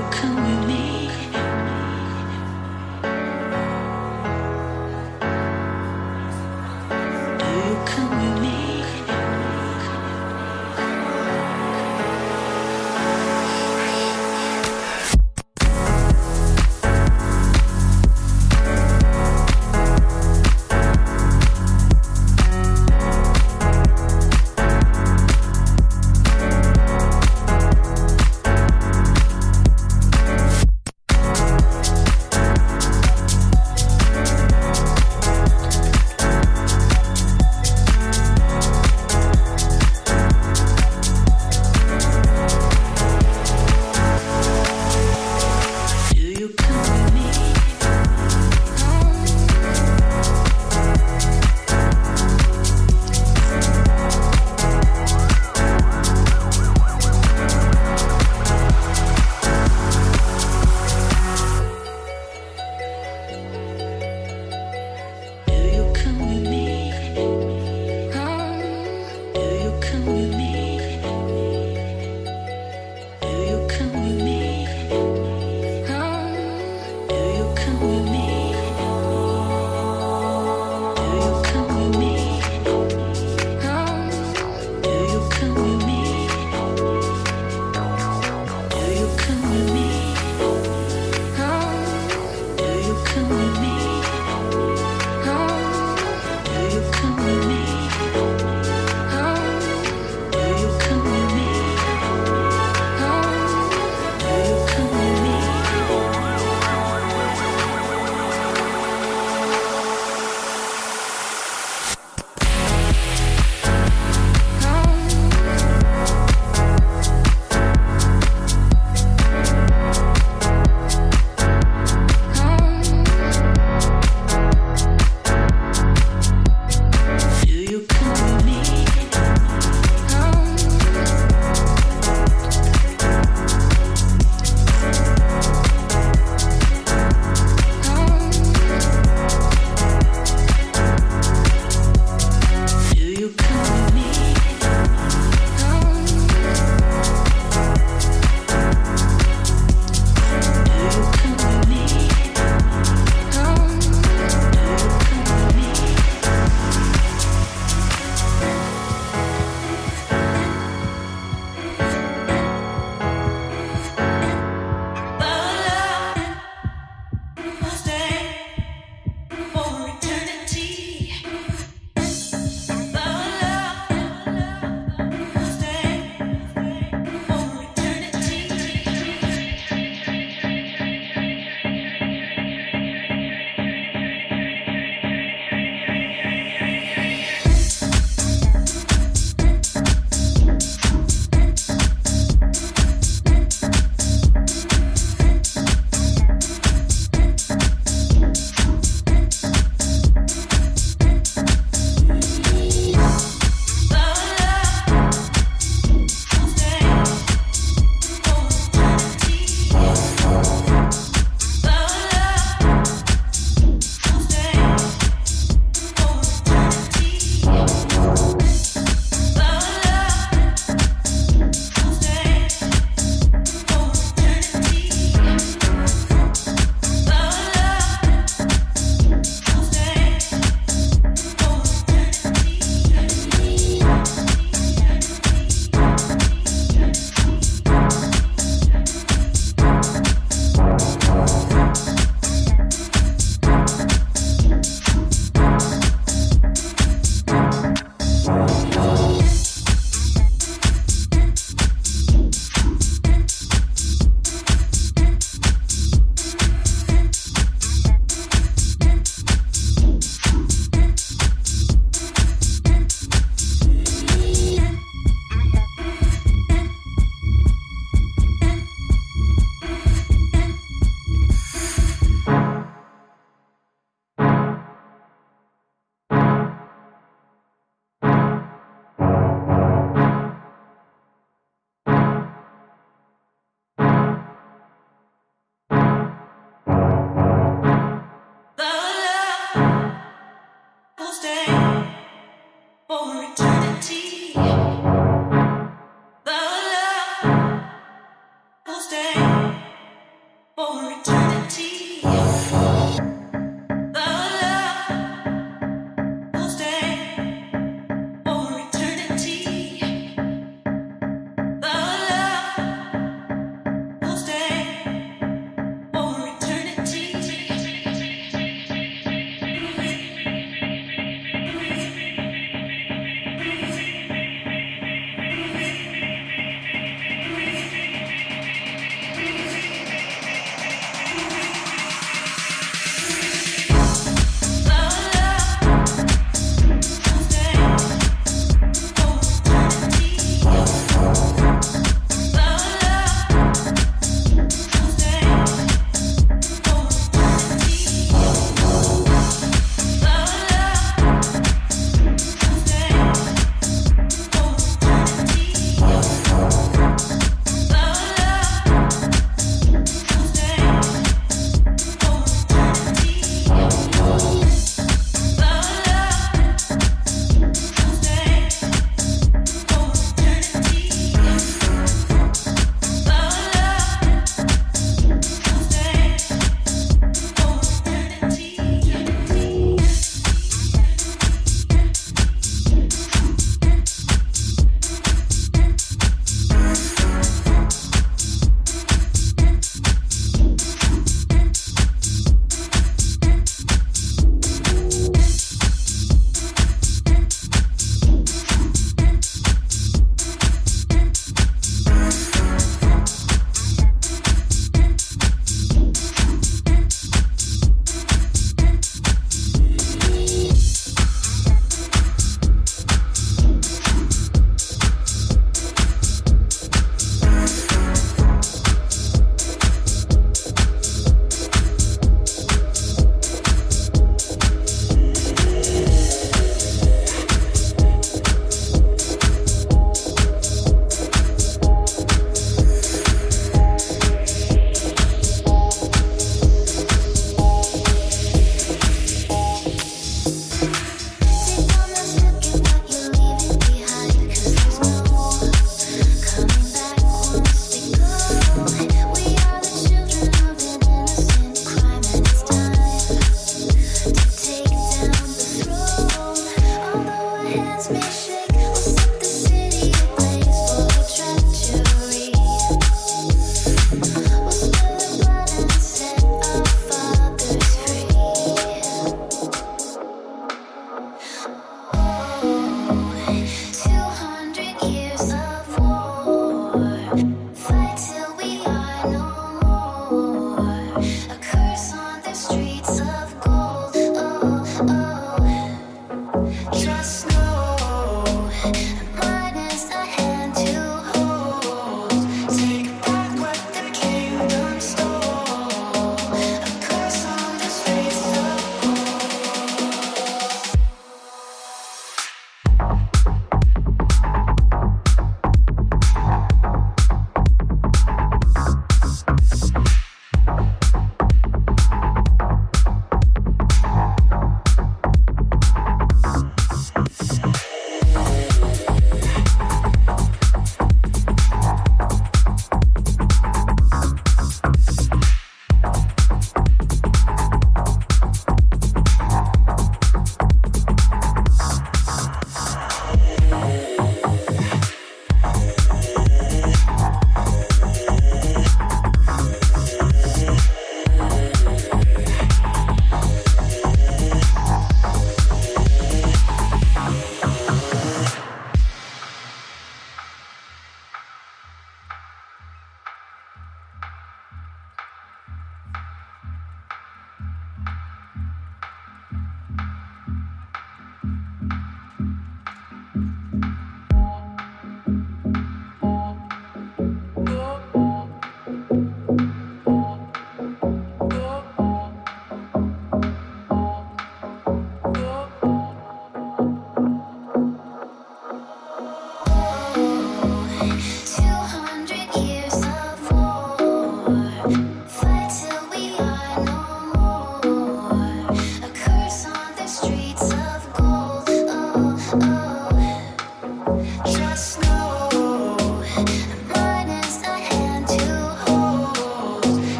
broken.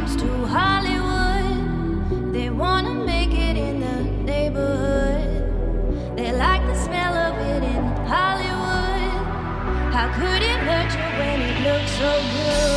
comes to Hollywood, they wanna make it in the neighborhood. They like the smell of it in Hollywood. How could it hurt you when it looks so good?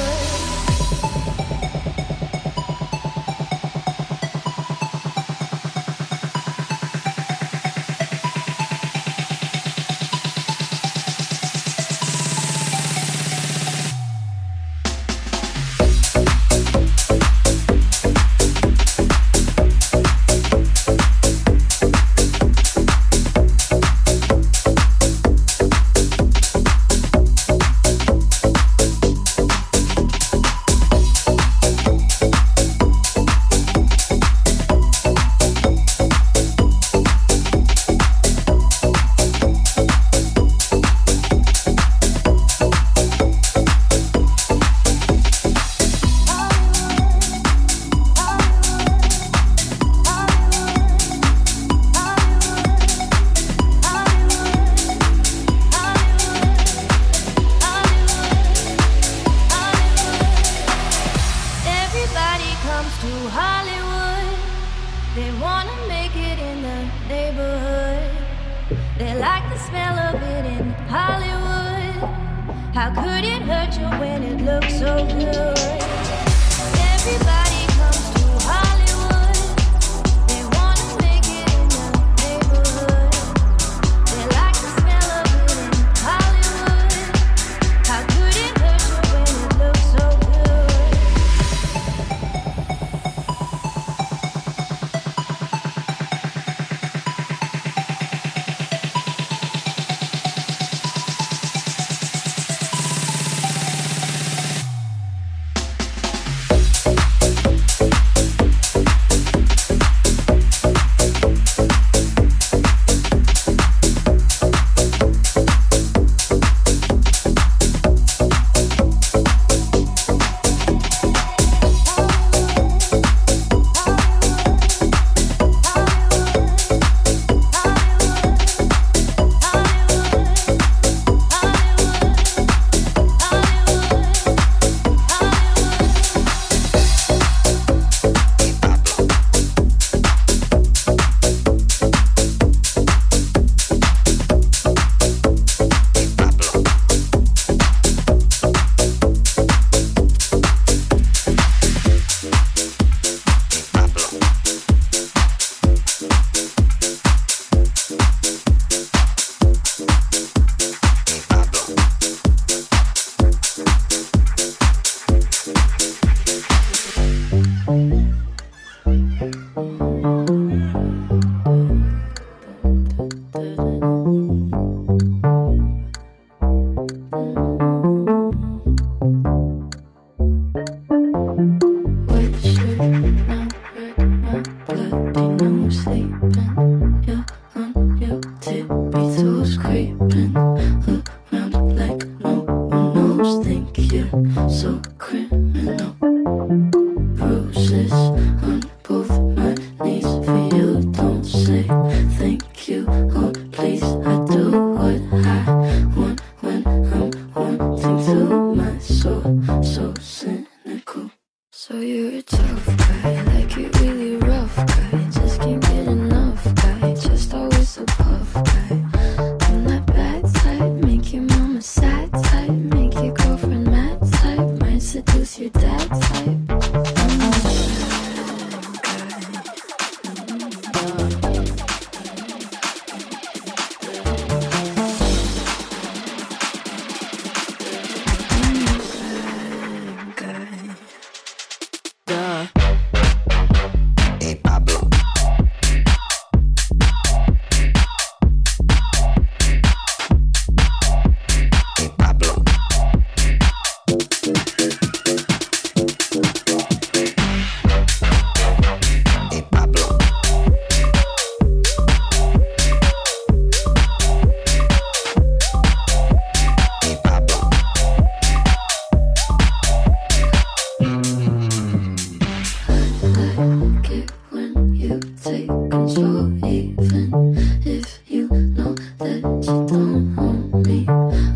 lonely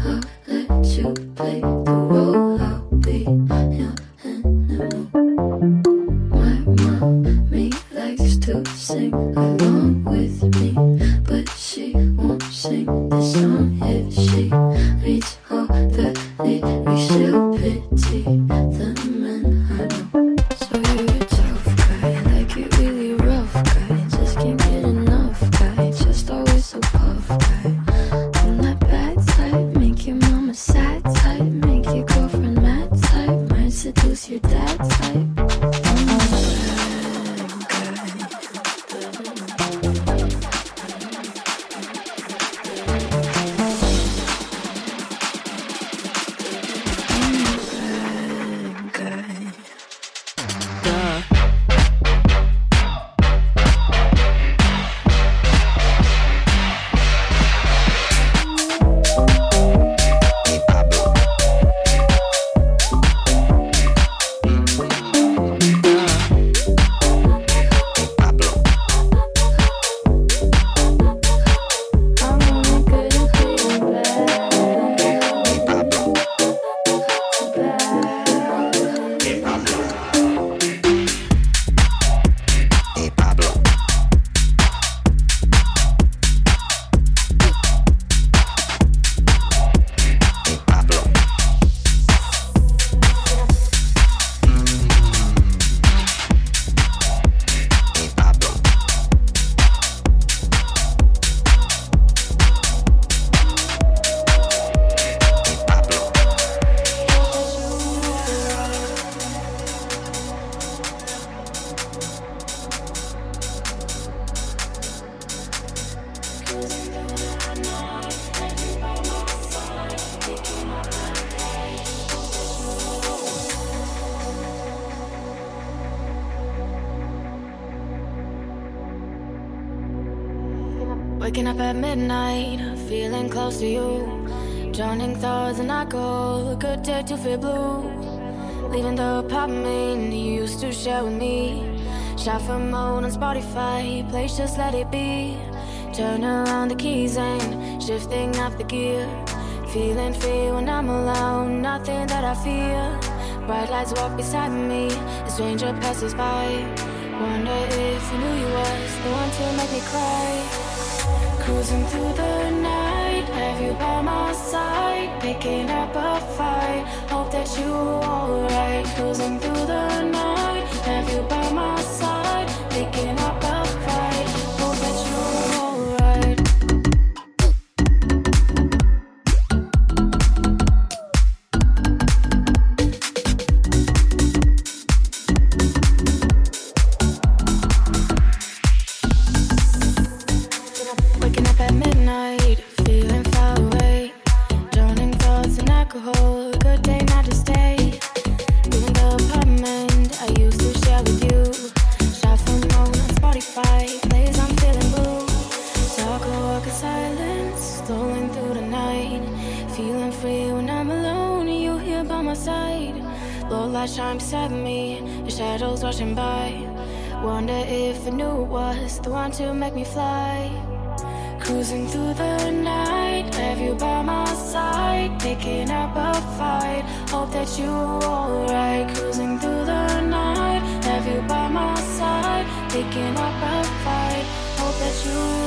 Waking up at midnight, feeling close to you. Drowning thoughts and alcohol, a good day to feel blue. Leaving the apartment you used to share with me. Shuffle for mode on Spotify, place just let it be. Turn around the keys and shifting up the gear. Feeling free when I'm alone, nothing that I fear. Bright lights walk beside me, a stranger passes by. Wonder if you knew you was the one to make me cry cruising through the night. Have you by my side, picking up a fight. Hope that you're alright. Cruising through the night. Have you by my side, picking up a picking up a fight. Hope that you